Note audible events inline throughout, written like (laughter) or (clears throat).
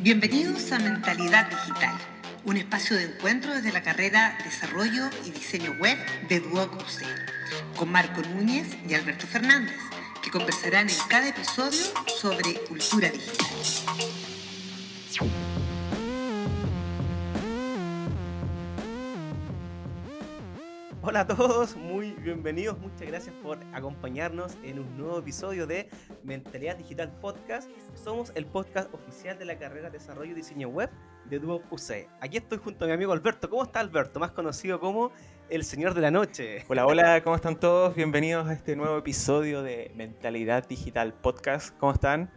Bienvenidos a Mentalidad Digital, un espacio de encuentro desde la carrera Desarrollo y Diseño Web de Duoc UC, con Marco Núñez y Alberto Fernández, que conversarán en cada episodio sobre cultura digital. Hola a todos, muy bienvenidos, muchas gracias por acompañarnos en un nuevo episodio de Mentalidad Digital Podcast. Somos el podcast oficial de la carrera de Desarrollo y Diseño Web de Duo UC. Aquí estoy junto a mi amigo Alberto. ¿Cómo está Alberto? Más conocido como el Señor de la Noche. Hola, hola, ¿cómo están todos? Bienvenidos a este nuevo episodio de Mentalidad Digital Podcast. ¿Cómo están?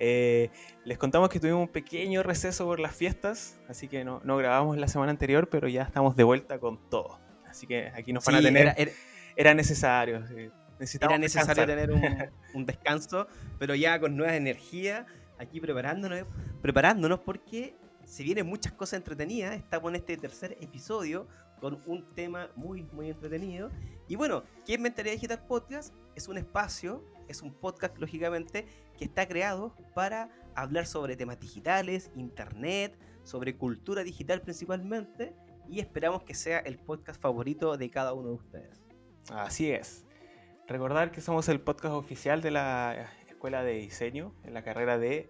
Eh, les contamos que tuvimos un pequeño receso por las fiestas, así que no, no grabamos la semana anterior, pero ya estamos de vuelta con todo. Así que aquí nos van a tener. Era, necesario. Era necesario tener (laughs) un, descanso, pero ya con nuevas energías, aquí preparándonos, preparándonos porque se vienen muchas cosas entretenidas. Estamos en este tercer episodio con un tema muy, muy entretenido. Y bueno, ¿qué es Mentalidad Digital Podcast? Es un espacio, es un podcast, lógicamente, que está creado para hablar sobre temas digitales, internet, sobre cultura digital principalmente y esperamos que sea el podcast favorito de cada uno de ustedes. Así es. Recordar que somos el podcast oficial de la Escuela de Diseño en la carrera de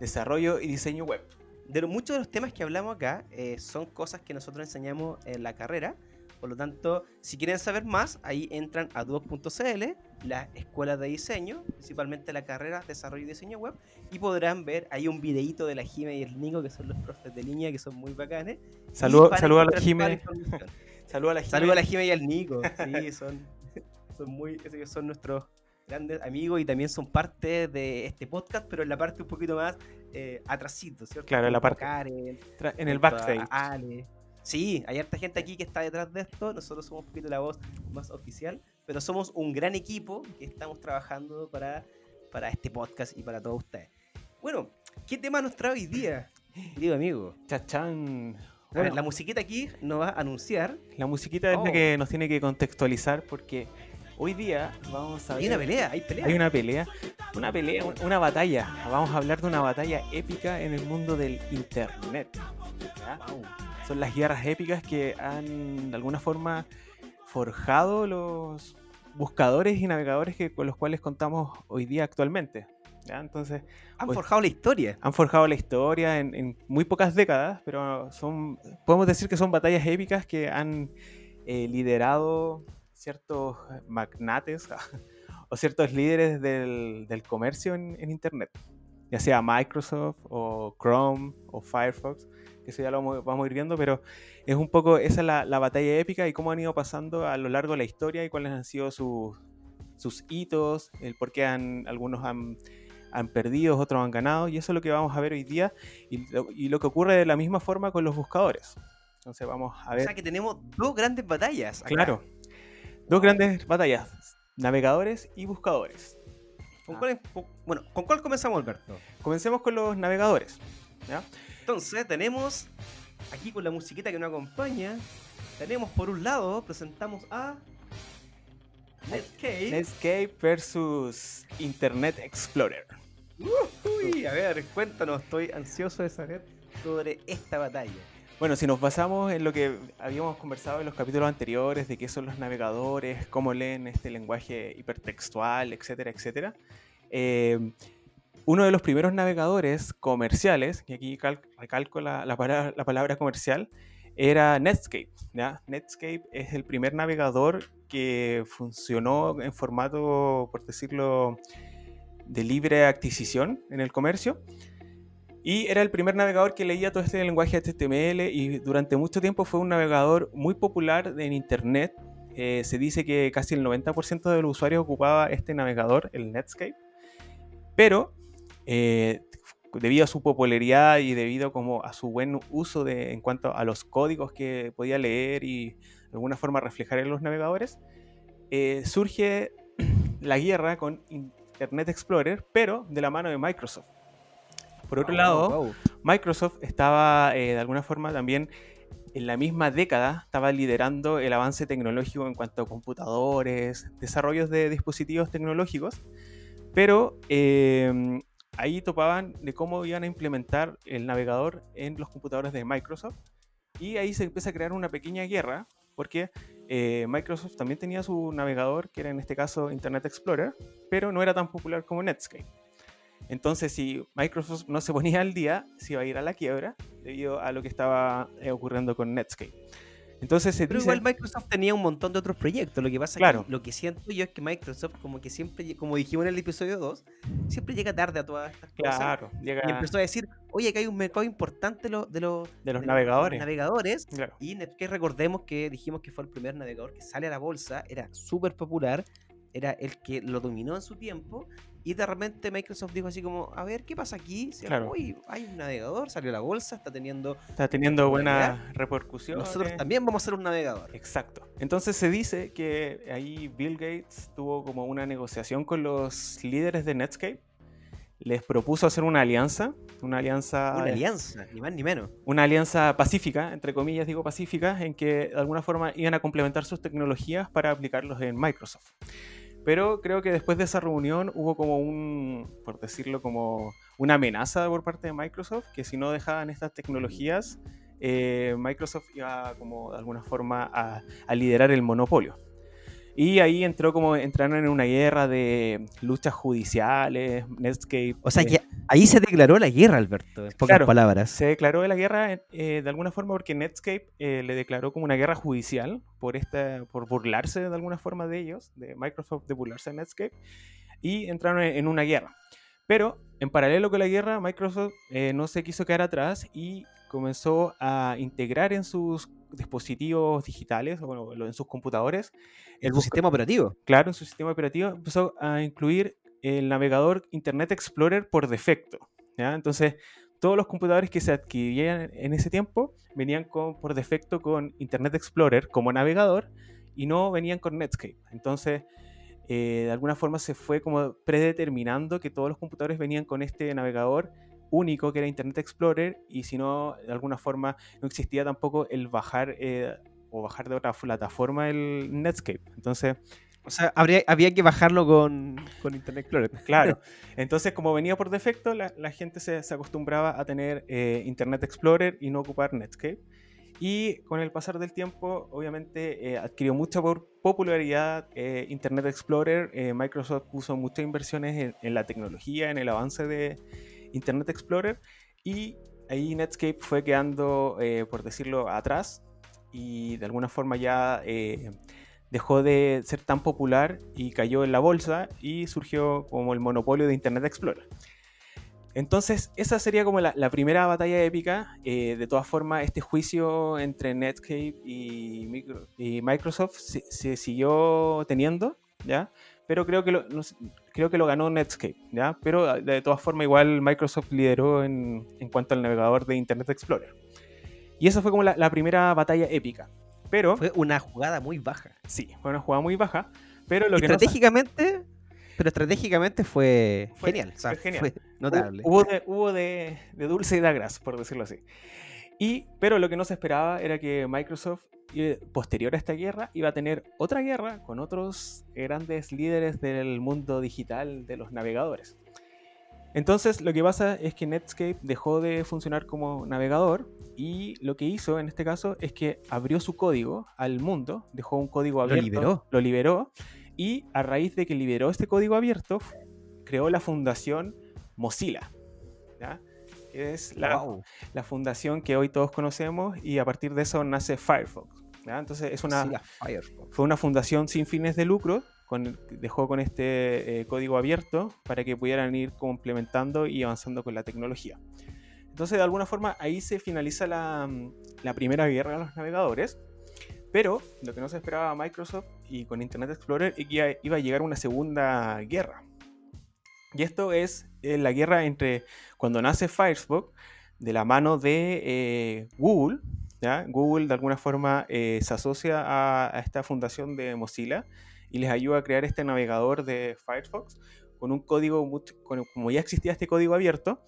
Desarrollo y Diseño Web. De muchos de los temas que hablamos acá eh, son cosas que nosotros enseñamos en la carrera. Por lo tanto, si quieren saber más, ahí entran a duoc.cl, la escuela de diseño, principalmente la carrera Desarrollo y Diseño Web, y podrán ver ahí un videíto de la Jime y el Nico, que son los profes de línea, que son muy bacanes. Saludos (laughs) a la Jime. Saludos a la Jime. Saludos a la Jime y al Nico. (laughs) Sí, son, son muy, son nuestros grandes amigos y también son parte de este podcast, pero en la parte un poquito más eh, atrasito, ¿cierto? Claro, en la parte. en el backstage. Ale. Sí, hay harta gente aquí que está detrás de esto. Nosotros somos un poquito la voz más oficial, pero somos un gran equipo que estamos trabajando para, para este podcast y para todos ustedes. Bueno, ¿qué tema nos trae hoy día, querido amigo? Chachán. A ver, la musiquita aquí nos va a anunciar. La musiquita es la oh. que nos tiene que contextualizar porque hoy día vamos a ver. Hay una pelea, hay pelea. Hay una pelea, una pelea, una batalla. Vamos a hablar de una batalla épica en el mundo del internet. Son las guerras épicas que han de alguna forma forjado los buscadores y navegadores que, con los cuales contamos hoy día actualmente. Entonces, han forjado la historia. Han forjado la historia en, muy pocas décadas, pero son, podemos decir que son batallas épicas que han eh, liderado ciertos magnates (laughs) o ciertos líderes del, del comercio en, en, Internet, ya sea Microsoft o Chrome o Firefox, que eso ya lo vamos, a ir viendo, pero es un poco esa es la, la, batalla épica y cómo han ido pasando a lo largo de la historia y cuáles han sido sus, sus hitos, el por qué han, algunos han han perdido, otros han ganado, y eso es lo que vamos a ver hoy día, y lo, que ocurre de la misma forma con los buscadores. Entonces vamos a ver. O sea que tenemos dos grandes batallas. Claro, dos grandes batallas, navegadores y buscadores. ¿Con cuál, bueno, ¿con cuál comenzamos, Alberto? Comencemos con los navegadores. Entonces tenemos, aquí con la musiquita que nos acompaña, tenemos por un lado, presentamos a Netscape. Netscape versus Internet Explorer. Uy, a ver, cuéntanos, estoy ansioso de saber sobre esta batalla. Bueno, si nos basamos en lo que habíamos conversado en los capítulos anteriores, de qué son los navegadores, cómo leen este lenguaje hipertextual, etcétera, etcétera, eh, uno de los primeros navegadores comerciales, y aquí recalco la, palabra, comercial, era Netscape. Netscape es el primer navegador que funcionó en formato, por decirlo, de libre adquisición en el comercio. Y era el primer navegador que leía todo este lenguaje HTML y durante mucho tiempo fue un navegador muy popular en Internet. Eh, se dice que casi el 90% de los usuarios ocupaba este navegador, el Netscape. Pero eh, debido a su popularidad y debido como a su buen uso de, en cuanto a los códigos que podía leer y de alguna forma reflejar en los navegadores, eh, surge (clears throat) la guerra con Internet Explorer, pero de la mano de Microsoft. Por otro lado, Microsoft estaba eh, de alguna forma también en la misma década, estaba liderando el avance tecnológico en cuanto a computadores, desarrollos de dispositivos tecnológicos, pero em, ahí topaban de cómo iban a implementar el navegador en los computadores de Microsoft. Y ahí se empieza a crear una pequeña guerra, porque eh, Microsoft también tenía su navegador, que era en este caso Internet Explorer, pero no era tan popular como Netscape. Entonces, si Microsoft no se ponía al día, se iba a ir a la quiebra debido a lo que estaba eh, ocurriendo con Netscape. Entonces Pero igual Microsoft tenía un montón de otros proyectos. Lo que pasa claro. que lo que siento yo es que Microsoft, como que siempre, como dijimos en el episodio 2, siempre llega tarde a todas estas cosas. Claro, llega... Y empezó a decir, oye, que hay un mercado importante de, los, de los navegadores. navegadores. Y que recordemos que dijimos que fue el primer navegador que sale a la bolsa, era súper popular, era el que lo dominó en su tiempo y de repente Microsoft dijo así como, a ver, ¿qué pasa aquí? hay un navegador, salió la bolsa, está teniendo... Está teniendo buena repercusión. Nosotros también vamos a ser un navegador. Exacto. Entonces se dice que ahí Bill Gates tuvo como una negociación con los líderes de Netscape. Les propuso hacer una alianza, una alianza... Una alianza, ni más ni menos. Una alianza pacífica, entre comillas digo pacífica, en que de alguna forma iban a complementar sus tecnologías para aplicarlos en Microsoft. Pero creo que después de esa reunión hubo como un, por decirlo, como una amenaza por parte de Microsoft, que si no dejaban estas tecnologías, eh, Microsoft iba como de alguna forma a, a liderar el monopolio. Y ahí entró como entraron en una guerra de luchas judiciales, Netscape. O sea, que ahí se declaró la guerra, Alberto, en pocas palabras. Se declaró la guerra eh, de alguna forma porque Netscape eh, le declaró como una guerra judicial por, esta, por burlarse de alguna forma de ellos, de Microsoft de burlarse de Netscape, y entraron en una guerra. Pero en paralelo con la guerra, Microsoft eh, no se quiso quedar atrás y comenzó a integrar en sus dispositivos digitales, o bueno, en sus computadores. En su sistema operativo. Claro, en su sistema operativo empezó a incluir el navegador Internet Explorer por defecto. ¿ya? Entonces, todos los computadores que se adquirían en ese tiempo venían con, por defecto con Internet Explorer como navegador y no venían con Netscape. Entonces, eh, de alguna forma se fue como predeterminando que todos los computadores venían con este navegador único que era Internet Explorer y si no, de alguna forma no existía tampoco el bajar eh, o bajar de otra plataforma el Netscape. Entonces... O sea, habría, había que bajarlo con, con Internet Explorer. (laughs) Claro. (laughs) Entonces, como venía por defecto, la, la gente se, se, acostumbraba a tener eh, Internet Explorer y no ocupar Netscape. Y con el pasar del tiempo, obviamente, eh, adquirió mucha popularidad Internet Explorer. Microsoft puso muchas inversiones en, en, la tecnología, en el avance de, Internet Explorer y ahí Netscape fue quedando, eh, por decirlo, atrás y de alguna forma ya eh, dejó de ser tan popular y cayó en la bolsa y surgió como el monopolio de Internet Explorer. Entonces, esa sería como la, primera batalla épica. Eh, de todas formas, este juicio entre Netscape y, Microsoft se, siguió teniendo, ¿ya? Pero creo que lo, creo que lo ganó Netscape, ¿ya? Pero ah, de todas formas igual Microsoft lideró en, en cuanto al navegador de Internet Explorer. Y esa fue como la, primera batalla épica. Pero... Fue una jugada muy baja. Sí, fue una jugada muy baja. Pero lo estratégicamente, pero estratégicamente fue, genial. fue, genial. fue notable. Hubo, de, hubo de, de, dulce y de agras, por decirlo así. Y, pero lo que no se esperaba era que Microsoft posterior a esta guerra iba a tener otra guerra con otros grandes líderes del mundo digital de los navegadores. Entonces lo que pasa es que Netscape dejó de funcionar como navegador y lo que hizo en este caso es que abrió su código al mundo, dejó un código abierto, lo liberó, lo liberó y a raíz de que liberó este código abierto creó la fundación Mozilla. es la, la fundación que hoy todos conocemos y a partir de eso nace Firefox. Entonces es una, fue una fundación sin fines de lucro, con, dejó con este eh, código abierto para que pudieran ir complementando y avanzando con la tecnología. Entonces de alguna forma ahí se finaliza la, la primera guerra de los navegadores, pero lo que no se esperaba Microsoft y con Internet Explorer es que iba a llegar una segunda guerra. Y esto es eh, la guerra entre cuando nace Firefox de la mano de eh, Google, Google de alguna forma eh, se asocia a, esta fundación de Mozilla y les ayuda a crear este navegador de Firefox con un código, como ya existía este código abierto,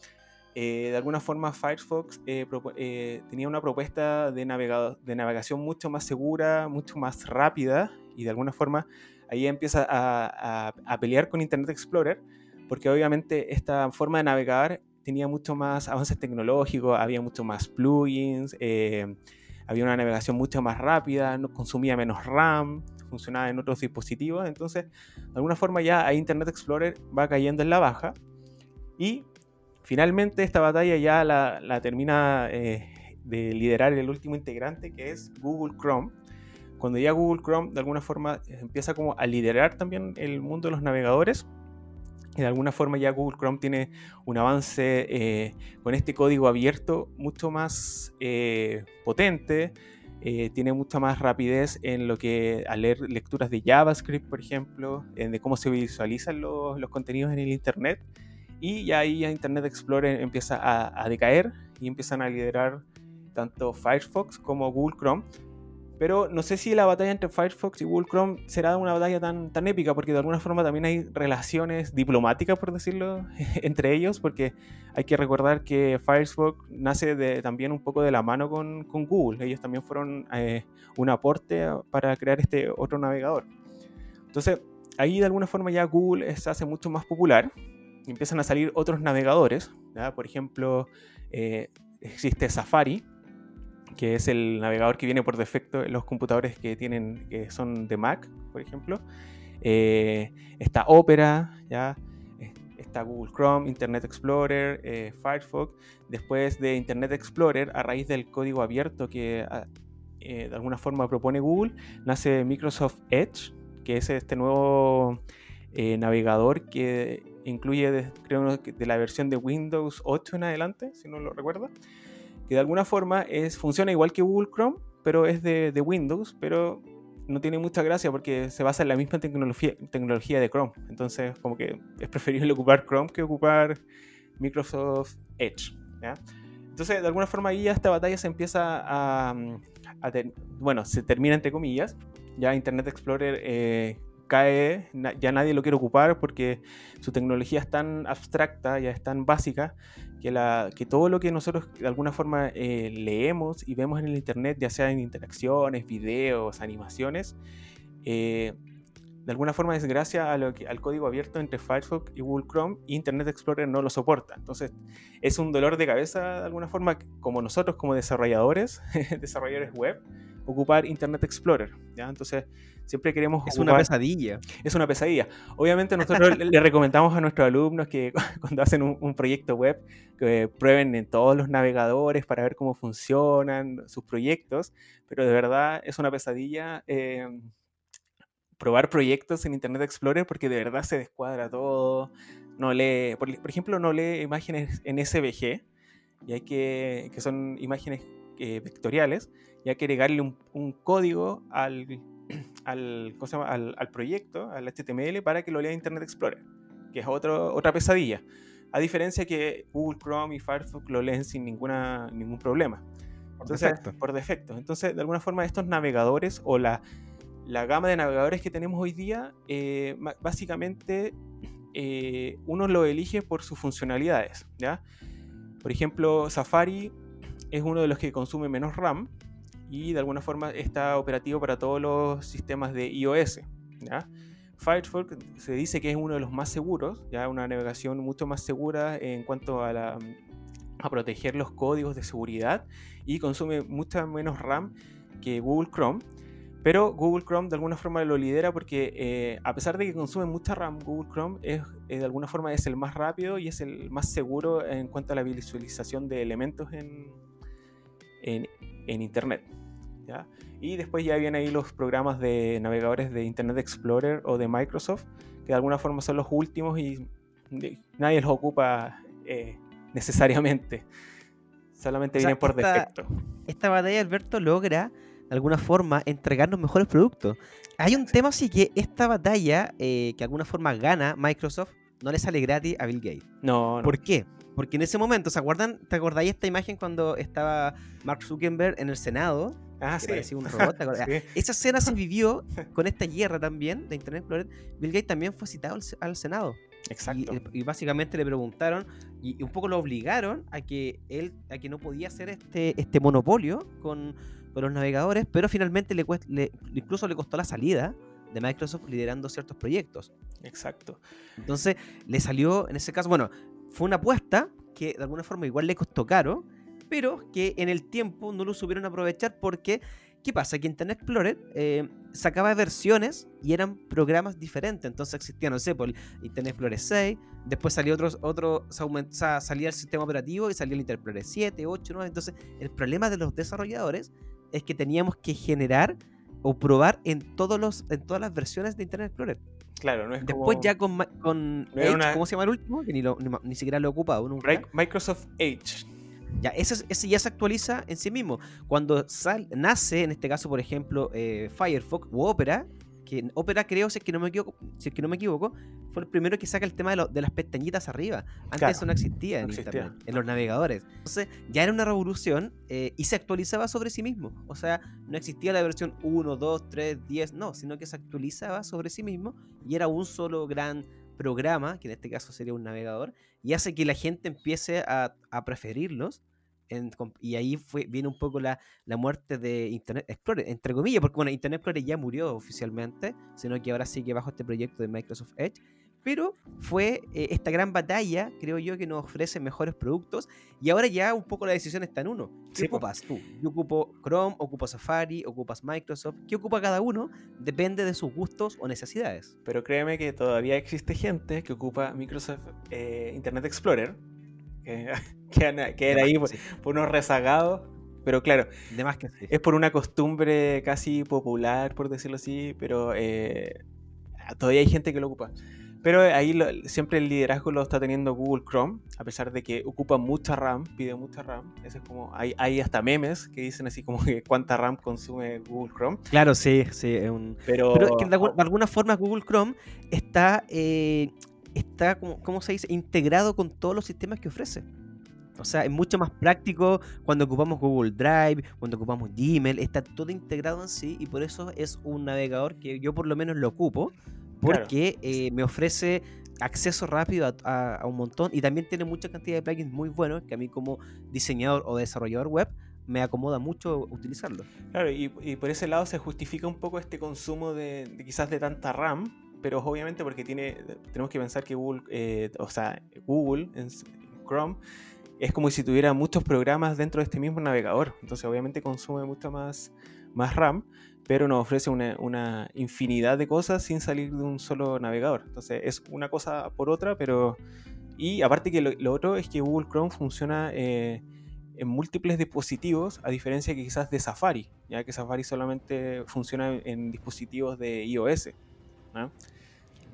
eh, de alguna forma Firefox eh, tenía una propuesta de, navegación mucho más segura, mucho más rápida y de alguna forma ahí empieza a, a pelear con Internet Explorer porque obviamente esta forma de navegar tenía mucho más avances tecnológicos, había mucho más plugins, eh, había una navegación mucho más rápida, no consumía menos RAM, funcionaba en otros dispositivos, entonces de alguna forma ya Internet Explorer va cayendo en la baja. Y finalmente esta batalla ya la, termina eh, de liderar el último integrante que es Google Chrome. Cuando ya Google Chrome de alguna forma empieza como a liderar también el mundo de los navegadores, de alguna forma ya Google Chrome tiene un avance eh, con este código abierto mucho más eh, potente, eh, tiene mucha más rapidez en lo que al leer lecturas de JavaScript, por ejemplo, de cómo se visualizan los, contenidos en el Internet. Y ya ahí Internet Explorer empieza a decaer y empiezan a liderar tanto Firefox como Google Chrome. Pero no sé si la batalla entre Firefox y Google Chrome será una batalla tan, tan épica, porque de alguna forma también hay relaciones diplomáticas, por decirlo, (laughs) entre ellos, porque hay que recordar que Firefox nace de, también un poco de la mano con, con Google. Ellos también fueron eh, un aporte para crear este otro navegador. Entonces, ahí de alguna forma ya Google se hace mucho más popular empiezan a salir otros navegadores. Por ejemplo, eh, existe Safari, que es el navegador que viene por defecto en los computadores que tienen que son de Mac, por ejemplo. Eh, está Opera, ya eh, está Google Chrome, Internet Explorer, eh, Firefox. Después de Internet Explorer, a raíz del código abierto que ah, de alguna forma propone Google, nace Microsoft Edge, que es este nuevo navegador que incluye, creo, de la versión de Windows 8 en adelante, si no lo recuerdo que de alguna forma es, funciona igual que Google Chrome, pero es de, Windows, pero no tiene mucha gracia porque se basa en la misma tecnología, tecnología de Chrome. Entonces, como que es preferible (laughs) ocupar Chrome que ocupar Microsoft Edge. Entonces, de alguna forma ahí ya esta batalla se empieza a... bueno, se termina entre comillas. Ya Internet Explorer eh, cae, ya nadie lo quiere ocupar porque su tecnología es tan abstracta, ya es tan básica, que, la, que todo lo que nosotros de alguna forma eh, leemos y vemos en el Internet, ya sea en interacciones, videos, animaciones, eh, de alguna forma es gracias al código abierto entre Firefox y Google Chrome Internet Explorer no lo soporta. Entonces es un dolor de cabeza de alguna forma como nosotros como desarrolladores, (laughs) desarrolladores web, ocupar Internet Explorer. ¿ya? Entonces siempre queremos... Es una pesadilla. Es una pesadilla. Obviamente nosotros le recomendamos a nuestros alumnos que (laughs) cuando hacen un, proyecto web, que prueben en todos los navegadores para ver cómo funcionan sus proyectos, pero de verdad es una pesadilla. Eh, probar proyectos en Internet Explorer porque de verdad se descuadra todo. No lee, por, ejemplo, no lee imágenes en SVG, y hay que, que son imágenes eh, vectoriales, y hay que agregarle un, código al, (clears throat) al, al, al, proyecto, al HTML, para que lo lea Internet Explorer, que es otro, otra pesadilla. A diferencia que Google Chrome y Firefox lo leen sin ninguna, ningún problema. Por defecto. Por defecto. Entonces, de alguna forma, estos navegadores o la la gama de navegadores que tenemos hoy día, eh, básicamente (clears throat) eh, uno lo elige por sus funcionalidades. ¿ya? Por ejemplo, Safari es uno de los que consume menos RAM y de alguna forma está operativo para todos los sistemas de iOS. Firefox se dice que es uno de los más seguros, ya una navegación mucho más segura en cuanto a proteger los códigos de seguridad y consume mucha menos RAM que Google Chrome. Pero Google Chrome de alguna forma lo lidera porque eh, a pesar de que consume mucha RAM, Google Chrome es, eh, de alguna forma es el más rápido y es el más seguro en cuanto a la visualización de elementos en, en, Internet. Y después ya vienen ahí los programas de navegadores de Internet Explorer o de Microsoft, que de alguna forma son los últimos y nadie los ocupa eh, necesariamente. Solamente vienen por defecto. Esta batalla, Alberto, logra de alguna forma, entregarnos mejores productos. Hay un tema así que esta batalla, eh, que de alguna forma gana Microsoft, no le sale gratis a Bill Gates. No, ¿Por qué? Porque en ese momento, ¿se acuerdan? ¿Te acordáis esta imagen cuando estaba Mark Zuckerberg en el Senado? Ah, sí. Parecía un robot. (laughs) Esa escena se vivió (laughs) con esta guerra también de Internet Explorer. Bill Gates también fue citado al, Senado. Exacto. Y, básicamente le preguntaron y, un poco lo obligaron a que él, a que no podía hacer este, este monopolio con, con los navegadores, pero finalmente le, incluso le costó la salida de Microsoft liderando ciertos proyectos. Exacto. Entonces, le salió, en ese caso, bueno, fue una apuesta que de alguna forma igual le costó caro, pero que en el tiempo no lo supieron aprovechar porque ¿Qué pasa? Que Internet Explorer eh, sacaba versiones y eran programas diferentes. Entonces existía, no sé, por Internet Explorer 6, después salió otros, otro, salía el sistema operativo y salía el Internet Explorer 7, 8, 9. Entonces, el problema de los desarrolladores es que teníamos que generar o probar en, todos los, en todas las versiones de Internet Explorer. Claro, no es Después ya con, con Edge, ¿cómo se llama el último? Que ni, ni, siquiera lo he ocupado nunca. Microsoft Edge. Ya, ese, ese, ya se actualiza en sí mismo. Cuando sal, nace, en este caso, por ejemplo, eh, Firefox u Opera, que Opera creo, si es que no me equivoco, si es que no me equivoco fue el primero que saca el tema de, de las pestañitas arriba. Antes eso no existía en Internet, en los navegadores. Entonces ya era una revolución eh, y se actualizaba sobre sí mismo. O sea, no existía la versión 1, 2, 3, 10, no, sino que se actualizaba sobre sí mismo y era un solo gran programa, que en este caso sería un navegador, y hace que la gente empiece a, preferirlos. Y ahí fue, viene un poco la, la, muerte de Internet Explorer, entre comillas, porque bueno, Internet Explorer ya murió oficialmente, sino que ahora sigue bajo este proyecto de Microsoft Edge, pero fue eh, esta gran batalla, creo yo, que nos ofrece mejores productos y ahora ya un poco la decisión está en uno. ¿Qué ocupas tú? Yo ocupo Chrome, ocupo Safari, ocupas Microsoft. ¿Qué ocupa cada uno? Depende de sus gustos o necesidades. Pero créeme que todavía existe gente que ocupa Microsoft eh, Internet Explorer, que, (laughs) que, era ahí por, unos rezagados pero claro, es por una costumbre casi popular, por decirlo así, pero eh, todavía hay gente que lo ocupa. Pero ahí siempre el liderazgo lo está teniendo Google Chrome, a pesar de que ocupa mucha RAM, pide mucha RAM. Eso es como, hay, hay hasta memes que dicen así como que cuánta RAM consume Google Chrome. Claro, sí, sí. Pero, Pero que de, alguna forma Google Chrome está, eh, está como, ¿cómo se dice? Integrado con todos los sistemas que ofrece. O sea, es mucho más práctico cuando ocupamos Google Drive, cuando ocupamos Gmail, está todo integrado en sí y por eso es un navegador que yo por lo menos lo ocupo porque eh, me ofrece acceso rápido a, un montón y también tiene mucha cantidad de plugins muy buenos que a mí como diseñador o desarrollador web me acomoda mucho utilizarlo. Claro, y, por ese lado se justifica un poco este consumo de, quizás de tanta RAM, pero obviamente porque tiene, tenemos que pensar que Google, eh, o sea, Google en Chrome es como si tuviera muchos programas dentro de este mismo navegador, entonces obviamente consume mucho más, más RAM, pero nos ofrece una, infinidad de cosas sin salir de un solo navegador. Entonces es una cosa por otra, pero... Y aparte que lo, otro es que Google Chrome funciona eh, en múltiples dispositivos, a diferencia que quizás de Safari, ya que Safari solamente funciona en dispositivos de iOS.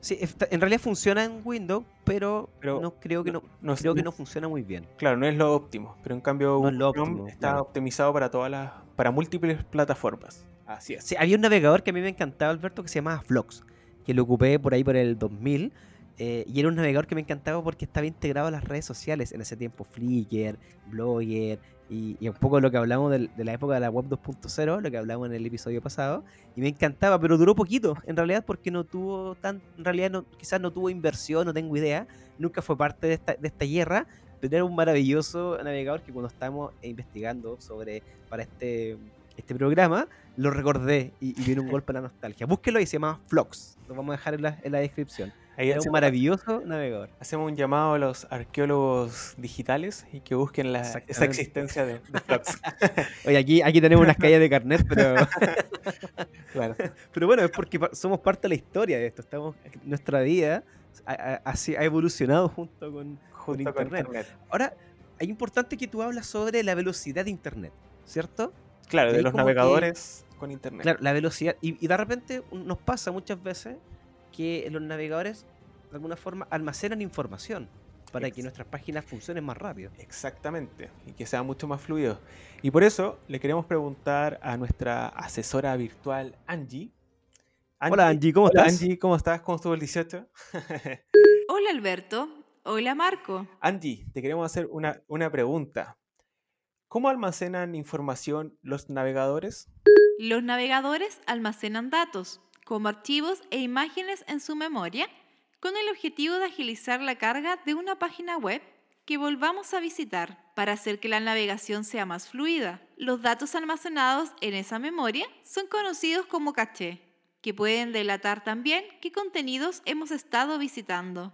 Sí, en realidad funciona en Windows, pero, no creo que no, creo que no funciona muy bien. Claro, no es lo óptimo, pero en cambio Chrome está optimizado para todas las para múltiples plataformas. Así es. Sí, había un navegador que a mí me encantaba, Alberto, que se llamaba Flux, que lo ocupé por ahí por el 2000. Eh, y era un navegador que me encantaba porque estaba integrado a las redes sociales en ese tiempo, Flickr, Blogger y, un poco lo que hablamos de, la época de la web 2.0, lo que hablamos en el episodio pasado. Y me encantaba, pero duró poquito en realidad porque no tuvo tan, en realidad no, quizás no tuvo inversión, no tengo idea, nunca fue parte de esta, de esta guerra, pero era un maravilloso navegador que cuando estábamos investigando sobre para este este programa, lo recordé y, viene un (laughs) golpe a la nostalgia. Búsquelo y se llama Flox. Lo vamos a dejar en la, descripción. Ahí es un maravilloso navegador. Hacemos un llamado a los arqueólogos digitales y que busquen la, esa existencia de, Flox. (laughs) Oye, aquí, aquí tenemos unas calles de carnet, pero. (laughs) Pero bueno, es porque somos parte de la historia de esto. Estamos, nuestra vida ha, ha, evolucionado junto con, internet. Ahora, es importante que tú hablas sobre la velocidad de Internet, ¿cierto? Claro, de los navegadores con internet. Claro, la velocidad. Y, de repente nos pasa muchas veces que los navegadores de alguna forma almacenan información para que nuestras páginas funcionen más rápido. Exactamente, y que sea mucho más fluido. Y por eso le queremos preguntar a nuestra asesora virtual Angie. Hola Angie, ¿cómo estás? Angie, ¿cómo estás? ¿Cómo estuvo el 18? Hola Alberto, hola Marco. Angie, te queremos hacer una, una pregunta. ¿Cómo almacenan información los navegadores? Los navegadores almacenan datos, como archivos e imágenes en su memoria, con el objetivo de agilizar la carga de una página web que volvamos a visitar para hacer que la navegación sea más fluida. Los datos almacenados en esa memoria son conocidos como caché. que pueden delatar también qué contenidos hemos estado visitando.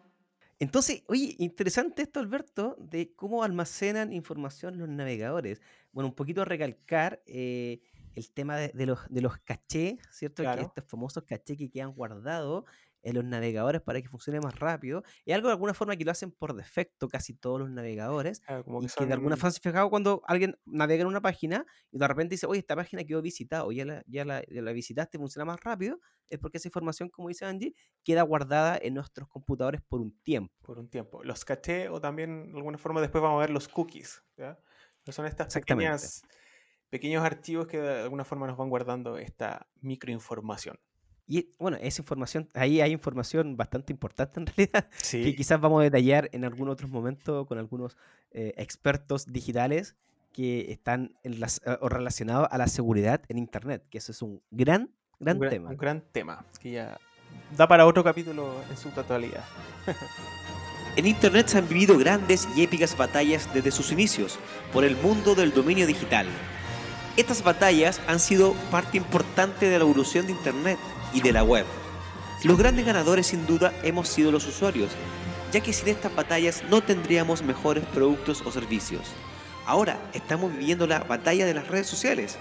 Entonces, oye, interesante esto, Alberto, de cómo almacenan información los navegadores. Bueno, un poquito recalcar eh, el tema de, los, de los cachés, ¿cierto? Que estos famosos cachés que quedan guardados en los navegadores para que funcione más rápido. Es algo de alguna forma que lo hacen por defecto casi todos los navegadores. como que y que de alguna forma fijado cuando alguien navega en una página y de repente dice, oye, esta página quedó visitada o ya la, ya la, ya la visitaste, funciona más rápido, es porque esa información, como dice Angie, queda guardada en nuestros computadores por un tiempo. Por un tiempo. Los caché o también de alguna forma después vamos a ver los cookies. ¿ya? son estas pequeñas, pequeños archivos que de alguna forma nos van guardando esta microinformación. Y bueno, esa información, ahí hay información bastante importante en (laughs) realidad, que quizás vamos a detallar en algún otro momento con algunos eh, expertos digitales que están en las, eh, o relacionados a la seguridad en Internet, que eso es un gran, gran tema. Un gran tema, que ya da para otro capítulo en su totalidad. (laughs) en Internet se han vivido grandes y épicas batallas desde sus inicios por el mundo del dominio digital. Estas batallas han sido parte importante de la evolución de Internet y de la web. Los grandes ganadores sin duda hemos sido los usuarios, ya que sin estas batallas no tendríamos mejores productos o servicios. Ahora estamos viviendo la batalla de las redes sociales.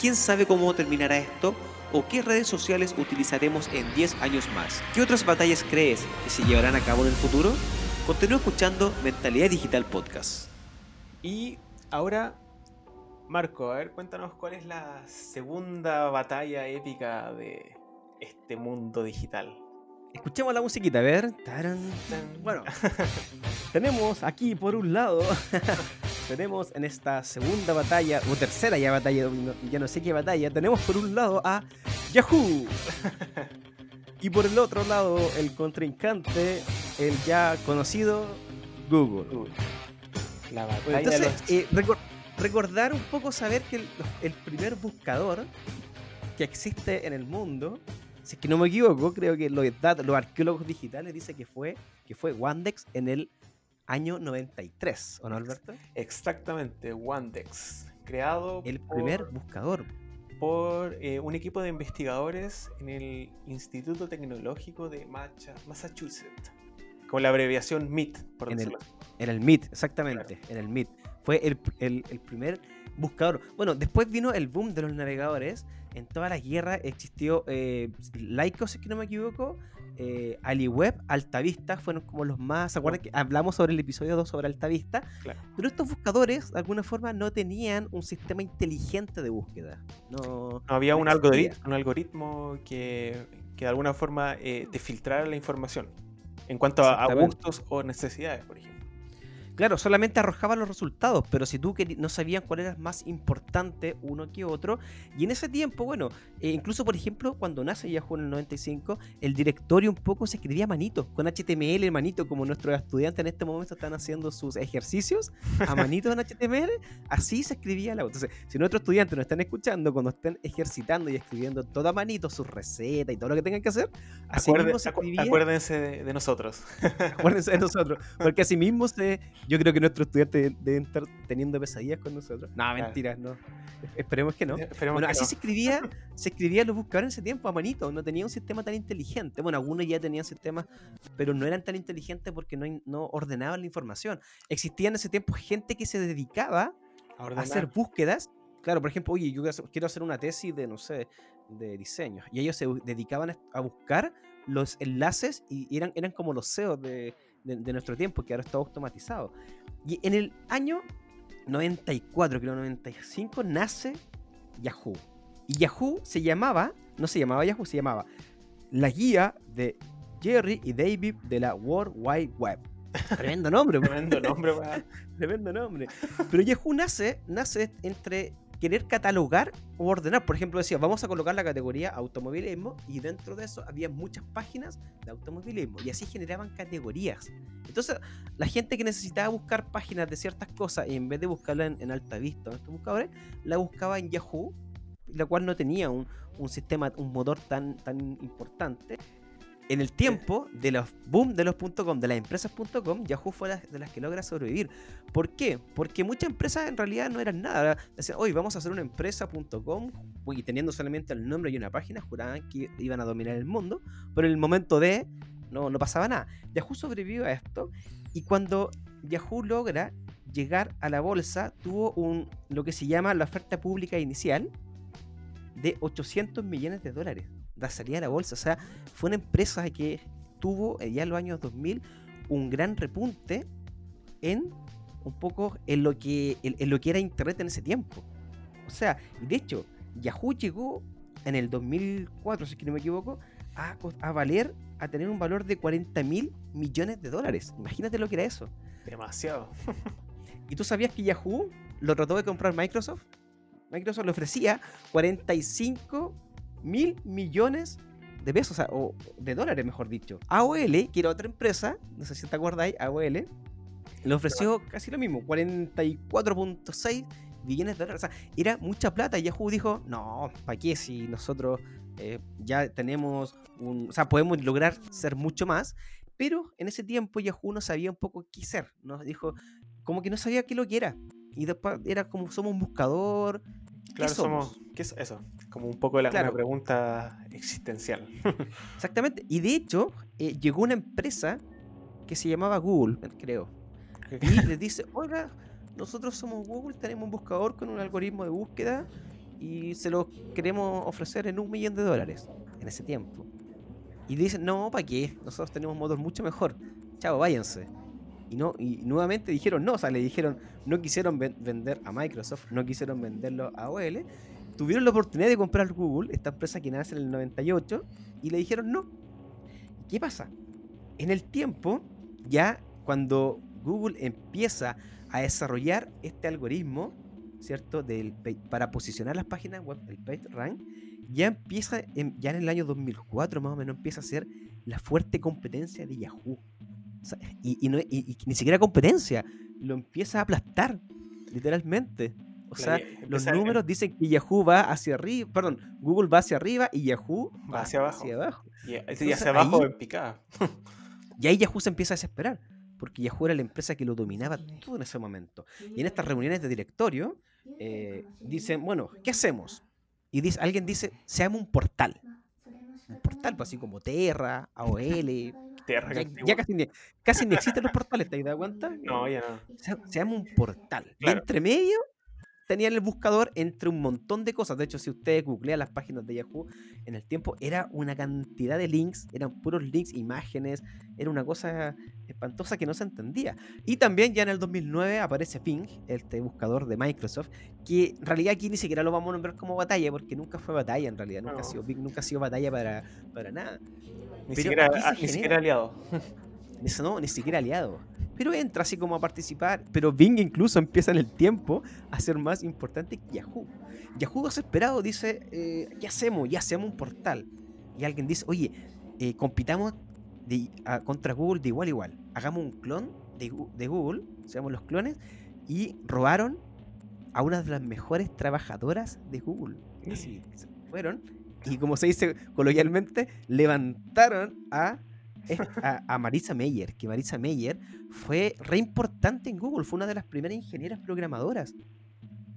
¿Quién sabe cómo terminará esto o qué redes sociales utilizaremos en 10 años más? ¿Qué otras batallas crees que se llevarán a cabo en el futuro? Continúa escuchando Mentalidad Digital Podcast. Y ahora, Marco, a ver, cuéntanos cuál es la segunda batalla épica de, este mundo digital. Escuchemos la musiquita, a ver. Bueno, (laughs) tenemos aquí por un lado, (laughs) tenemos en esta segunda batalla, o tercera ya batalla, ya no sé qué batalla, tenemos por un lado a Yahoo. (laughs) y por el otro lado, el contrincante, el ya conocido Google. La batalla Entonces, eh, recordar un poco, saber que el primer buscador que existe en el mundo si es que no me equivoco, creo que los, los arqueólogos digitales dicen que fue, que fue Wandex en el año 93, ¿o no, Alberto? Exactamente, Wandex, creado el primer buscador por eh, un equipo de investigadores en el Instituto Tecnológico de Massachusetts, con la abreviación MIT, por en decirlo. El, en el MIT, exactamente, en el MIT. Fue el, el, el primer buscador. Bueno, después vino el boom de los navegadores en todas las guerras existió eh, Lycos, si no me equivoco, eh, AliWeb, Altavista, fueron como los más. ¿Se acuerdan que hablamos sobre el episodio 2 sobre Altavista? Pero estos buscadores, de alguna forma, no tenían un sistema inteligente de búsqueda. No, había un algoritmo, un algoritmo que, que de alguna forma eh, te filtrara la información en cuanto a gustos o necesidades, por ejemplo. Claro, solamente arrojaban los resultados, pero si tú no sabías cuál era más importante uno que otro. Y en ese tiempo, bueno, eh, incluso por ejemplo, cuando nace Yahoo en el 95, el directorio un poco se escribía manito, con HTML manito, como nuestros estudiantes en este momento están haciendo sus ejercicios a manito en HTML, así se escribía la. Entonces, si nuestros estudiantes nos están escuchando, cuando estén ejercitando y escribiendo toda manito sus recetas y todo lo que tengan que hacer, así mismo se escribía. Acuérdense de, de nosotros. acuérdense de nosotros, porque así mismo se yo creo que nuestros estudiantes deben estar teniendo pesadillas con nosotros. No, mentiras, no. Esperemos que no. bueno, así se escribía, se escribía los buscadores en ese tiempo a manito, no tenía un sistema tan inteligente. Bueno, algunos ya tenían sistemas, pero no eran tan inteligentes porque no, no ordenaban la información. Existía en ese tiempo gente que se dedicaba a, hacer búsquedas. Claro, por ejemplo, oye, yo quiero hacer una tesis de, no sé, de diseño. Y ellos se dedicaban a buscar los enlaces y eran, eran como los CEOs de, de, nuestro tiempo, que ahora está automatizado. Y en el año 94, creo 95, nace Yahoo. Y Yahoo se llamaba, no se llamaba Yahoo, se llamaba la guía de Jerry y David de la World Wide Web. Tremendo nombre, (laughs) Tremendo nombre, (laughs) Tremendo nombre. Pero Yahoo nace, nace entre querer catalogar o ordenar. Por ejemplo, decía, vamos a colocar la categoría automovilismo y dentro de eso había muchas páginas de automovilismo y así generaban categorías. Entonces, la gente que necesitaba buscar páginas de ciertas cosas y en vez de buscarla en, alta vista en estos buscadores, la buscaba en Yahoo, la cual no tenía un, sistema, un motor tan, tan importante. En el tiempo de los boom de los .com, de las empresas .com, Yahoo fue de las que logra sobrevivir. ¿Por qué? Porque muchas empresas en realidad no eran nada. Decían, hoy vamos a hacer una empresa.com y teniendo solamente el nombre y una página, juraban que iban a dominar el mundo, pero en el momento de no, no pasaba nada. Yahoo sobrevivió a esto y cuando Yahoo logra llegar a la bolsa, tuvo un, lo que se llama la oferta pública inicial de 800 millones de dólares de salida a la bolsa. O sea, fue una empresa que tuvo eh, ya en los años 2000 un gran repunte en un poco en lo que, en, lo que era Internet en ese tiempo. O sea, de hecho, Yahoo llegó en el 2004, si no me equivoco, a, a valer, a tener un valor de 40 mil millones de dólares. Imagínate lo que era eso. Demasiado. (laughs) ¿Y tú sabías que Yahoo lo trató de comprar Microsoft? Microsoft le ofrecía 45 mil millones de pesos, o, de dólares, mejor dicho. AOL, que era otra empresa, no sé si te acordáis, AOL, le ofreció casi lo mismo, 44.6 billones de dólares. O sea, era mucha plata. Y Yahoo dijo, no, ¿para qué si nosotros eh, ya tenemos un... O sea, podemos lograr ser mucho más. Pero en ese tiempo Yahoo no sabía un poco qué ser. Nos dijo, como que no sabía qué lo que era. Y después era como somos un buscador. Claro, somos? ¿Qué es eso? Como un poco la, una pregunta existencial. (laughs) Exactamente. Y de hecho, eh, llegó una empresa que se llamaba Google, creo. Y les (laughs) dice, oiga, nosotros somos Google, tenemos un buscador con un algoritmo de búsqueda y se lo queremos ofrecer en un millón de dólares en ese tiempo. Y dicen, no, ¿para qué? Nosotros tenemos un motor mucho mejor. Chao, váyanse. Y, no, y nuevamente dijeron no, o sea, le dijeron, no quisieron vender a Microsoft, no quisieron venderlo a OL, tuvieron la oportunidad de comprar Google, esta empresa que nace en el 98, y le dijeron no. ¿Qué pasa? En el tiempo, ya cuando Google empieza a desarrollar este algoritmo, ¿cierto? Del, para posicionar las páginas web, el PageRank, ya empieza, ya en el año 2004 más o menos, empieza a ser la fuerte competencia de Yahoo y, ni siquiera competencia, lo empieza a aplastar, literalmente. O sea, los números dicen que Yahoo va hacia arriba, perdón, Google va hacia arriba y Yahoo va, hacia abajo. Y, hacia abajo en picada. (laughs) y ahí Yahoo se empieza a desesperar, porque Yahoo era la empresa que lo dominaba todo en ese momento. Y en estas reuniones de directorio eh, dicen, bueno, ¿qué hacemos? Y dice, alguien dice, seamos un portal. Un portal, pues así como Terra, AOL, (laughs) ya, casi, ni, casi ni existen los portales, ¿te das cuenta? No, ya no. Se, llama un portal. Y entre medio tenían el buscador entre un montón de cosas. De hecho, si ustedes googlean las páginas de Yahoo en el tiempo, era una cantidad de links, eran puros links, imágenes, era una cosa espantosa que no se entendía. Y también ya en el 2009 aparece Ping, este buscador de Microsoft, que en realidad aquí ni siquiera lo vamos a nombrar como batalla, porque nunca fue batalla en realidad, nunca, ha, sido, Ping nunca ha sido batalla para, para nada. Ni, siquiera, ni siquiera aliado. (laughs) Eso no, ni siquiera aliado. Pero entra así como a participar. Pero Bing incluso empieza en el tiempo a ser más importante que Yahoo. Yahoo desesperado dice, eh, ¿qué hacemos? Ya hacemos un portal. Y alguien dice, oye, eh, compitamos contra Google de igual a igual. Hagamos un clon de, Google, seamos los clones, y robaron a una de las mejores trabajadoras de Google. Así fueron y como se dice coloquialmente, levantaron a, a, Marisa Meyer, que Marisa Meyer fue re importante en Google, fue una de las primeras ingenieras programadoras.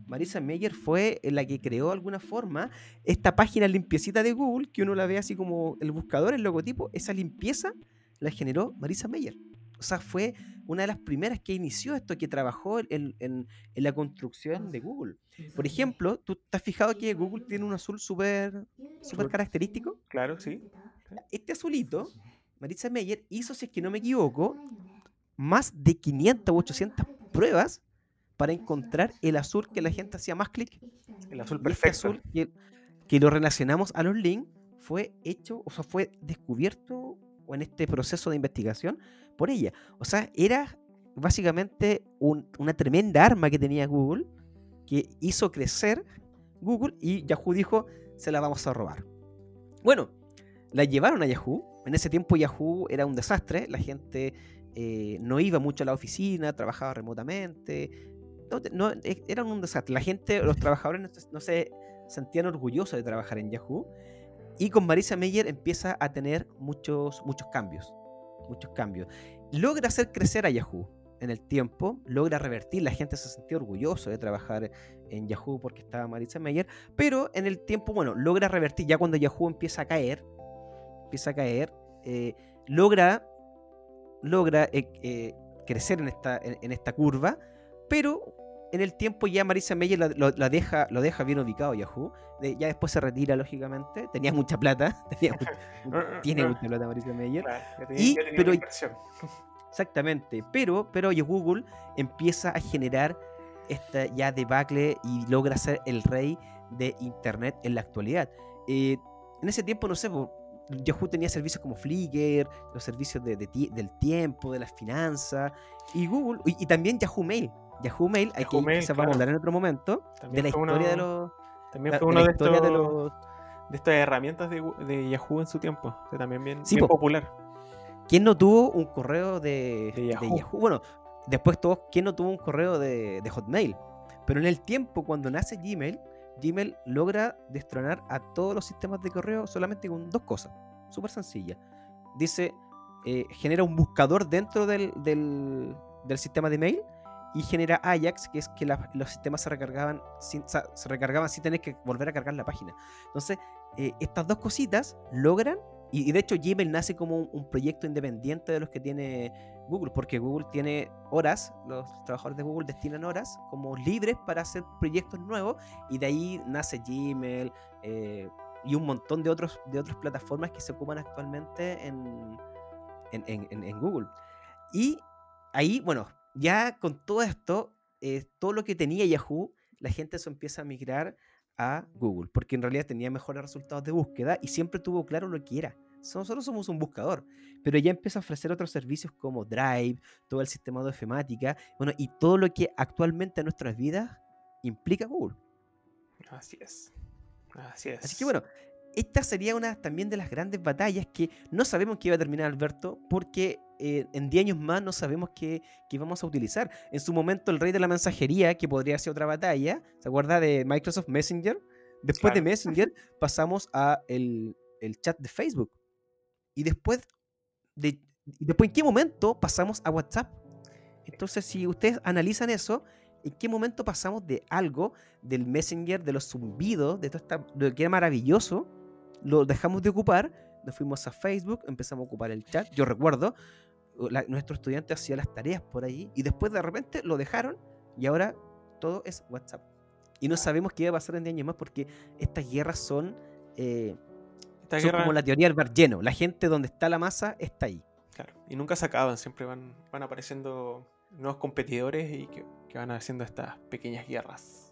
Marisa Meyer fue la que creó de alguna forma esta página limpiecita de Google, que uno la ve así como el buscador, el logotipo, esa limpieza la generó Marisa Meyer o sea, fue una de las primeras que inició esto, que trabajó en, la construcción de Google. Por ejemplo, ¿tú te has fijado que Google tiene un azul súper super característico? Claro, sí. Este azulito, Marisa Meyer hizo, si es que no me equivoco, más de 500 u 800 pruebas para encontrar el azul que la gente hacía más clic. El azul este perfecto. azul que, que lo relacionamos a los links fue hecho, o sea, fue descubierto o en este proceso de investigación por ella. O sea, era básicamente una tremenda arma que tenía Google que hizo crecer Google y Yahoo dijo, se la vamos a robar. Bueno, la llevaron a Yahoo. En ese tiempo Yahoo era un desastre, la gente eh, no iba mucho a la oficina, trabajaba remotamente. No, e, eran un desastre. La gente, los (laughs) trabajadores no, no se sentían orgullosos de trabajar en Yahoo y con Marisa Meyer empieza a tener muchos, muchos cambios. Muchos cambios. Logra hacer crecer a Yahoo en el tiempo, logra revertir, la gente se sentía orgulloso de trabajar en Yahoo porque estaba Marisa Meyer, pero en el tiempo, bueno, logra revertir, ya cuando Yahoo empieza a caer, empieza a caer, eh, logra, logra eh, eh, crecer en esta, en, esta curva, pero en el tiempo ya Marisa Meyer la, deja, lo deja bien ubicado Yahoo. ya después se retira, lógicamente. Tenía mucha plata. (laughs) tiene mucha plata Marisa Meyer. y, pero, exactamente. Pero, pero Google empieza a generar esta ya debacle y logra ser el rey de Internet en la actualidad. en ese tiempo, no sé, Yahoo tenía servicios como Flickr, los servicios de, del tiempo, de las finanzas, y Google, y, también Yahoo Mail. Yahoo Mail, hay que Mail, vamos a hablar en otro momento, de la historia de los... También fue uno de, estos, de, los, de estas herramientas de, de, Yahoo en su tiempo, que también bien, bien popular. ¿Quién no tuvo un correo de, Yahoo? Bueno, después todos, ¿quién no tuvo un correo de, Hotmail? Pero en el tiempo, cuando nace Gmail, Gmail logra destronar a todos los sistemas de correo solamente con dos cosas. Súper sencilla. Dice, eh, genera un buscador dentro del, sistema de mail y genera Ajax, que es que los sistemas se recargaban, sin, se recargaban sin tener que volver a cargar la página. Entonces, eh, estas dos cositas logran, y, de hecho Gmail nace como un, proyecto independiente de los que tiene Google, porque Google tiene horas, los trabajadores de Google destinan horas como libres para hacer proyectos nuevos y de ahí nace Gmail eh, y un montón de, otros, de otras plataformas que se ocupan actualmente en, en, Google. Y ahí, bueno, ya con todo esto, eh, todo lo que tenía Yahoo, la gente se empieza a migrar a Google, porque en realidad tenía mejores resultados de búsqueda y siempre tuvo claro lo que era nosotros somos un buscador, pero ya empieza a ofrecer otros servicios como Drive, todo el sistema de ofimática, bueno, y todo lo que actualmente en nuestras vidas implica Google. Así es. Así es. Así que bueno, esta sería una también de las grandes batallas que no sabemos qué iba a terminar Alberto, porque eh, en 10 años más no sabemos qué, qué, vamos a utilizar. En su momento, el rey de la mensajería, que podría ser otra batalla, ¿se acuerda de Microsoft Messenger? Después de Messenger (laughs) pasamos a el, el chat de Facebook. Y después, de, después, ¿en qué momento pasamos a WhatsApp? Entonces, si ustedes analizan eso, ¿en qué momento pasamos de algo, del Messenger, de los zumbidos, de todo esta, lo que era maravilloso, lo dejamos de ocupar, nos fuimos a Facebook, empezamos a ocupar el chat. Yo recuerdo, nuestro estudiante hacía las tareas por ahí y después de repente lo dejaron y ahora todo es WhatsApp. Y no sabemos qué va a pasar en 10 años más porque estas guerras son eh, son como la teoría del bar lleno. La gente donde está la masa está ahí. Claro. Y nunca se acaban, siempre van, van apareciendo nuevos competidores y que, van haciendo estas pequeñas guerras.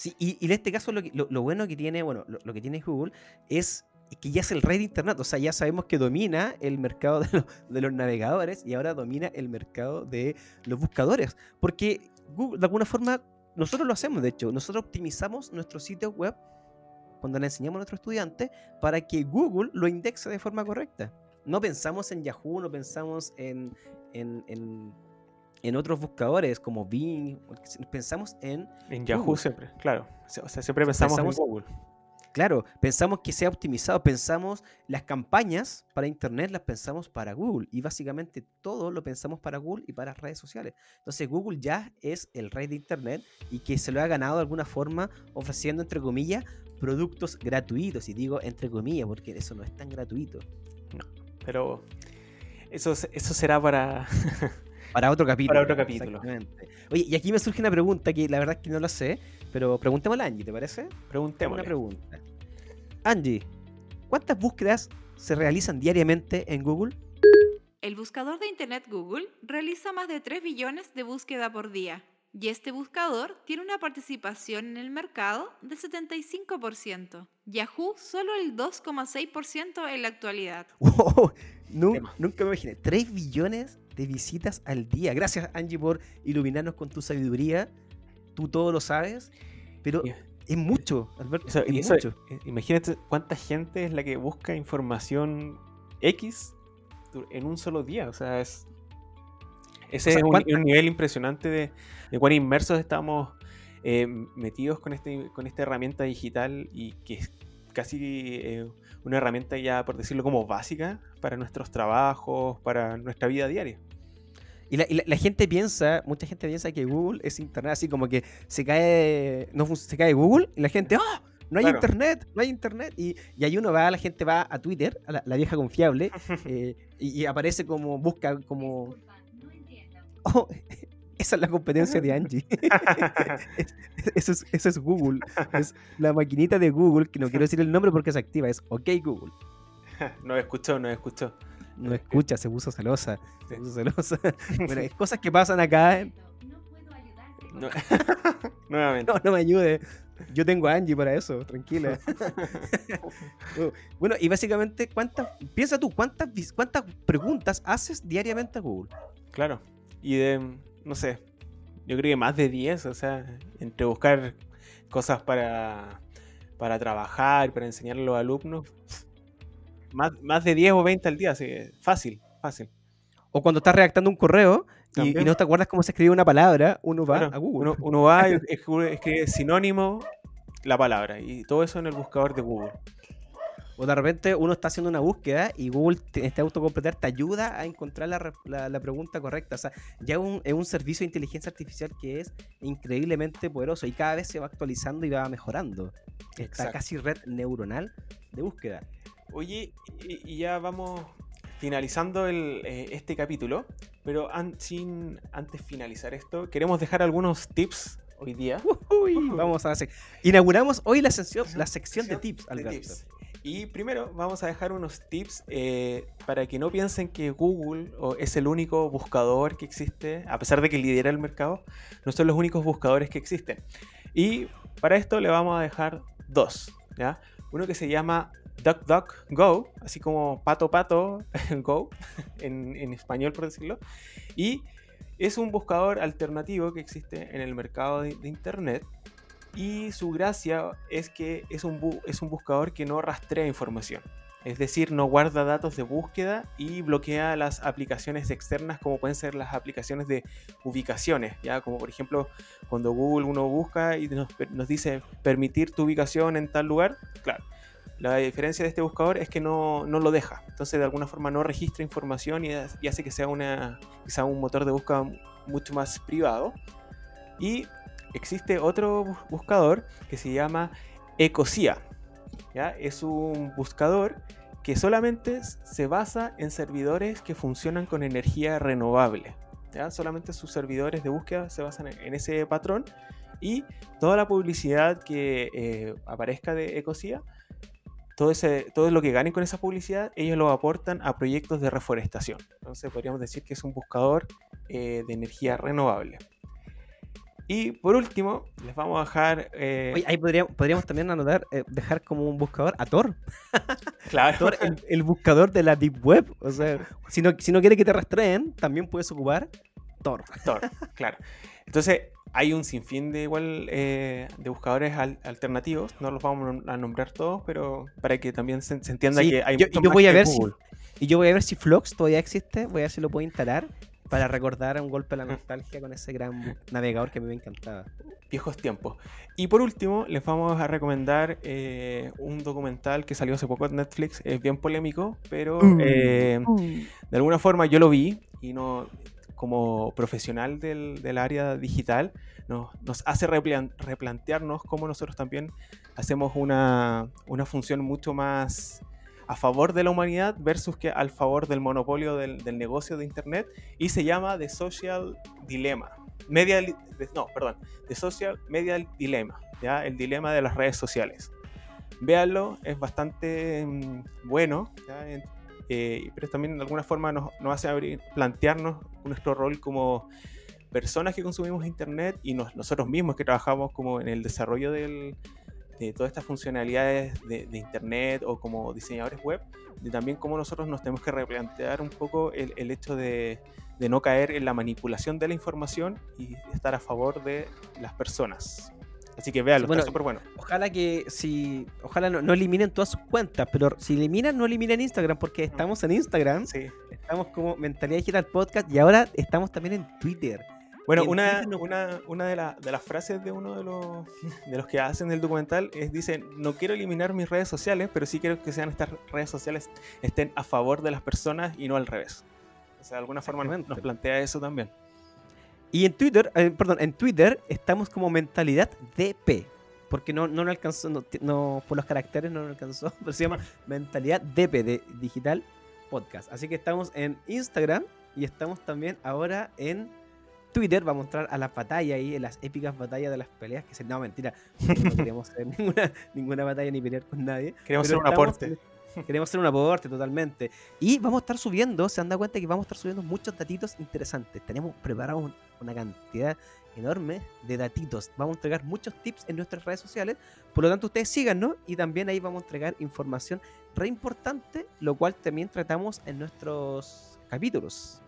Sí, y, en este caso lo, bueno que tiene, bueno, lo, que tiene Google es que ya es el rey de Internet. O sea, ya sabemos que domina el mercado de, los navegadores y ahora domina el mercado de los buscadores. Porque Google, de alguna forma, nosotros lo hacemos, de hecho, nosotros optimizamos nuestro sitio web cuando le enseñamos a nuestros estudiantes para que Google lo indexe de forma correcta. No pensamos en Yahoo, no pensamos en, en, otros buscadores como Bing, pensamos en... En Yahoo siempre, claro. O sea, siempre pensamos, en Google. Claro, pensamos que sea optimizado, pensamos las campañas para Internet las pensamos para Google y básicamente todo lo pensamos para Google y para redes sociales. Entonces Google ya es el rey de Internet y que se lo ha ganado de alguna forma ofreciendo, entre comillas, productos gratuitos. Y digo entre comillas, porque eso no es tan gratuito. No, pero eso, eso será para... (laughs) para otro capítulo. Para otro capítulo. Oye, y aquí me surge una pregunta que la verdad es que no lo sé, pero preguntémosle a Angie, ¿te parece? Preguntémosle. Una pregunta. Angie, ¿cuántas búsquedas se realizan diariamente en Google? El buscador de Internet Google realiza más de 3 billones de búsqueda por día y este buscador tiene una participación en el mercado del 75%. Yahoo solo el 2,6% en la actualidad. (laughs) nunca me imaginé. 3 billones de visitas al día. Gracias Angie por iluminarnos con tu sabiduría. Tú todo lo sabes, pero es mucho, Alberto. es mucho. Eh, imagínate cuánta gente es la que busca información X en un solo día. O sea, es ese es un, nivel impresionante de, de cuán inmersos estamos eh, metidos con, este, con esta herramienta digital y que casi eh, una herramienta ya, por decirlo como básica, para nuestros trabajos, para nuestra vida diaria. Y la, gente piensa, mucha gente piensa que Google es internet, así como que se cae, no se cae Google y la gente, ¡oh! No hay internet, no hay internet. Y, y, ahí uno va, la gente va a Twitter, a la, vieja confiable, (laughs) eh, y, aparece como, busca como... Oh, (laughs) esa es la competencia de Angie. eso, (laughs) es, eso es Google. Es la maquinita de Google, que no quiero decir el nombre porque se activa, es OK Google. No escuchó, no escuchó no escucha, se puso celosa. Se puso celosa. (laughs) bueno, es cosas que pasan acá. No puedo (laughs) ayudarte. Nuevamente. No, no me ayude. Yo tengo a Angie para eso, tranquila. (laughs) Uh, bueno, y básicamente, ¿cuántas, piensa tú, ¿cuántas, ¿cuántas preguntas haces diariamente a Google? Claro. Y de, no sé, yo creo que más de 10, o sea, entre buscar cosas para, para trabajar, para enseñar a los alumnos, más, de 10 o 20 al día, así fácil, fácil. O cuando estás redactando un correo y, no te acuerdas cómo se escribe una palabra, uno va a Google. Uno, va y escribe, sinónimo la palabra y todo eso en el buscador de Google. O de repente uno está haciendo una búsqueda y Google, este autocompletar, te ayuda a encontrar la, pregunta correcta. O sea, ya es un servicio de inteligencia artificial que es increíblemente poderoso y cada vez se va actualizando y va mejorando. Está casi red neuronal de búsqueda. Oye, y, ya vamos finalizando eh, este capítulo, pero sin antes finalizar esto, queremos dejar algunos tips hoy día. vamos a hacer. Inauguramos hoy la sección, la sección de tips, Y primero vamos a dejar unos tips eh, para que no piensen que Google es el único buscador que existe, a pesar de que lidera el mercado, no son los únicos buscadores que existen. Y para esto le vamos a dejar dos. ¿ya? Uno que se llama Go, así como pato pato (laughs) Go, en, español por decirlo. Y es un buscador alternativo que existe en el mercado de, Internet. Y su gracia es que es un, es un buscador que no rastrea información. Es decir, no guarda datos de búsqueda y bloquea las aplicaciones externas como pueden ser las aplicaciones de ubicaciones, ya como por ejemplo cuando Google uno busca y nos, nos dice permitir tu ubicación en tal lugar, claro, la diferencia de este buscador es que no, lo deja. Entonces, de alguna forma, no registra información y, hace que sea, una, un motor de búsqueda mucho más privado. Y existe otro buscador que se llama Ecosia. ¿ya? Es un buscador que solamente se basa en servidores que funcionan con energía renovable. ¿ya? Solamente sus servidores de búsqueda se basan en, ese patrón y toda la publicidad que eh, aparezca de Ecosia todo, ese, todo lo que ganen con esa publicidad, ellos lo aportan a proyectos de reforestación. Entonces podríamos decir que es un buscador eh, de energía renovable. Y por último, les vamos a dejar. Eh, ahí podríamos, podríamos también anotar, eh, dejar como un buscador a Tor. (laughs) Claro. Tor, el, buscador de la Deep Web. O sea, si no, si no quieres que te rastreen, también puedes ocupar Tor. Tor, claro. Entonces, hay un sinfín de igual eh, de buscadores alternativos, no los vamos a nombrar todos, pero para que también se, entienda que hay yo, yo voy a ver si, y yo voy a ver si Flux todavía existe, voy a ver si lo puedo instalar para recordar un golpe a la nostalgia con ese gran navegador que a mí me encantaba. Viejos tiempos. Y por último, les vamos a recomendar eh, un documental que salió hace poco en Netflix, es bien polémico, pero mm. eh, de alguna forma yo lo vi y no como profesional del, área digital, nos, nos hace replantearnos cómo nosotros también hacemos una, función mucho más a favor de la humanidad versus que al favor del monopolio del, negocio de Internet y se llama The Social Dilemma. Media, no, perdón, The Social Media Dilemma, ¿ya? el dilema de las redes sociales. Véanlo, es bastante mm, bueno. Eh, pero también de alguna forma nos, hace abrir, plantearnos nuestro rol como personas que consumimos Internet y nosotros mismos que trabajamos como en el desarrollo de todas estas funcionalidades de, Internet o como diseñadores web, de también cómo nosotros nos tenemos que replantear un poco el, hecho de, de no caer en la manipulación de la información y estar a favor de las personas. Así que véanlo, bueno, súper bueno. Ojalá que si. Ojalá no, eliminen todas sus cuentas, pero si eliminan, no eliminen Instagram, porque estamos en Instagram. Sí. Estamos como Mentalidad Digital Podcast y ahora estamos también en Twitter. Bueno, una, una, una de, de, las frases de uno de los, de los que hacen el documental es, dice, no quiero eliminar mis redes sociales, pero sí quiero que sean estas redes sociales estén a favor de las personas y no al revés. O sea, de alguna forma nos plantea eso también. Y en Twitter, eh, perdón, en Twitter estamos como mentalidad DP. Porque no, no alcanzó, no, por los caracteres no nos alcanzó, (laughs) pero se llama mentalidad DP de Digital Podcast. Así que estamos en Instagram y estamos también ahora en Twitter. Va a mostrar a las batallas ahí, en las épicas batallas de las peleas. Que se, no, mentira, (laughs) no queremos hacer ninguna, ninguna batalla ni pelear con nadie. Queremos hacer un aporte. (laughs) Queremos hacer un aporte totalmente. Y vamos a estar subiendo, se han dado cuenta que vamos a estar subiendo muchos datitos interesantes. Tenemos preparado una cantidad enorme de datitos. Vamos a entregar muchos tips en nuestras redes sociales. Por lo tanto, ustedes síganos y también ahí vamos a entregar información re importante, lo cual también tratamos en nuestros capítulos.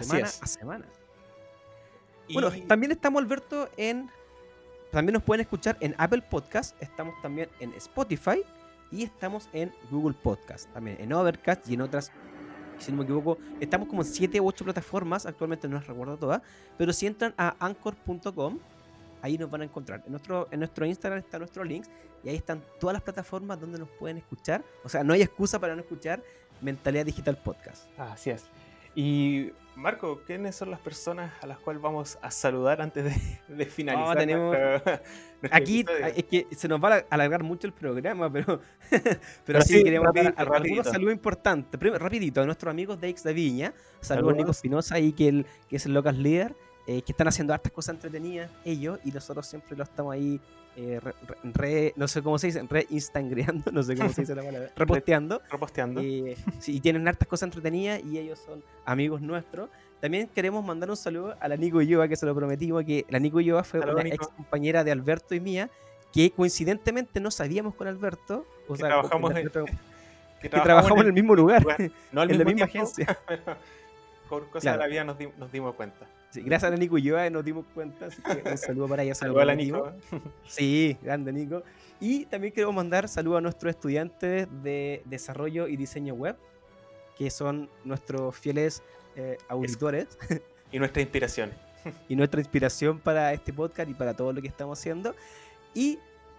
semana a semana. Bueno, también estamos, Alberto, en. También nos pueden escuchar en Apple Podcast. Estamos también en Spotify y estamos en Google Podcast, también en Overcast y en otras, si no me equivoco, estamos como en 7 u 8 plataformas, actualmente no las recuerdo todas, pero si entran a anchor.com, ahí nos van a encontrar. En nuestro, en nuestro Instagram están nuestros links y ahí están todas las plataformas donde nos pueden escuchar. O sea, no hay excusa para no escuchar Mentalidad Digital Podcast. Así es. Y Marco, ¿quiénes son las personas a las cuales vamos a saludar antes de, finalizar? tenemos... (laughs) Aquí es que se nos va a alargar mucho el programa, pero, (laughs) pero, sí, queremos dar algunos saludos importantes. Primero, rapidito, a nuestros amigos de X de Viña. Saludos, a Nico Espinosa, y que, el, que es el local líder, eh, que están haciendo hartas cosas entretenidas ellos, y nosotros siempre lo estamos ahí eh, re, no sé cómo se dice, re instangreando, (laughs) no sé cómo se dice la palabra, (laughs) reposteando. reposteando. Eh, sí, y tienen hartas cosas entretenidas y ellos son amigos nuestros. También queremos mandar un saludo a la Nico Yoa, que se lo prometimos, que la Nico Yoa fue una ex compañera de Alberto y mía, que coincidentemente no sabíamos con Alberto. O que sea, trabajamos, en, (laughs) que, trabajamos en el mismo lugar, no en la misma agencia. por cosas de la vida nos, dimos cuenta. Gracias a Nico Yoa nos dimos cuenta, así que un saludo para ella. Saludos a la Nico. Sí, grande Nico. Y también queremos mandar saludos a nuestros estudiantes de desarrollo y diseño web, que son nuestros fieles eh, auditores. Y nuestra inspiración. (laughs) y nuestra inspiración para este podcast y para todo lo que estamos haciendo. Y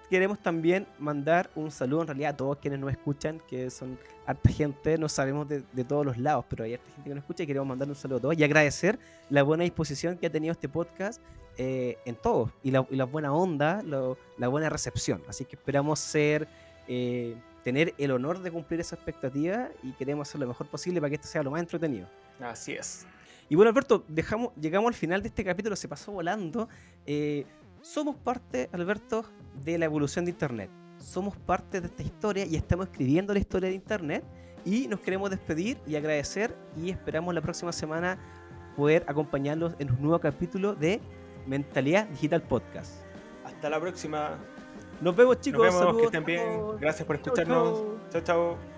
queremos también mandar un saludo en realidad a todos quienes nos escuchan, que son harta gente, no sabemos de, todos los lados, pero hay harta gente que nos escucha y queremos mandar un saludo a todos y agradecer la buena disposición que ha tenido este podcast eh, en todos y la, buena onda, la buena recepción. Así que esperamos ser, eh, tener el honor de cumplir esa expectativa y queremos hacer lo mejor posible para que esto sea lo más entretenido. Así es. Y bueno, Alberto, dejamos, llegamos al final de este capítulo, se pasó volando. Eh, somos parte, Alberto, de la evolución de Internet. Somos parte de esta historia y estamos escribiendo la historia de Internet. Y nos queremos despedir y agradecer y esperamos la próxima semana poder acompañarlos en un nuevo capítulo de Mentalidad Digital Podcast. Hasta la próxima. Nos vemos chicos. Nos vemos, que estén bien. Gracias por escucharnos. Chao, chao.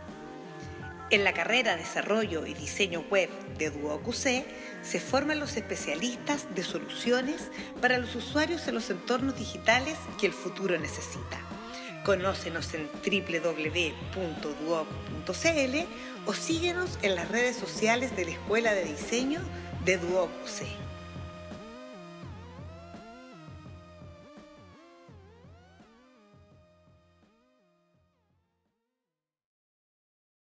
En la carrera Desarrollo y Diseño Web de DuoQC se forman los especialistas de soluciones para los usuarios en los entornos digitales que el futuro necesita. Conócenos en www.duoc.cl o síguenos en las redes sociales de la Escuela de Diseño de DuoQC.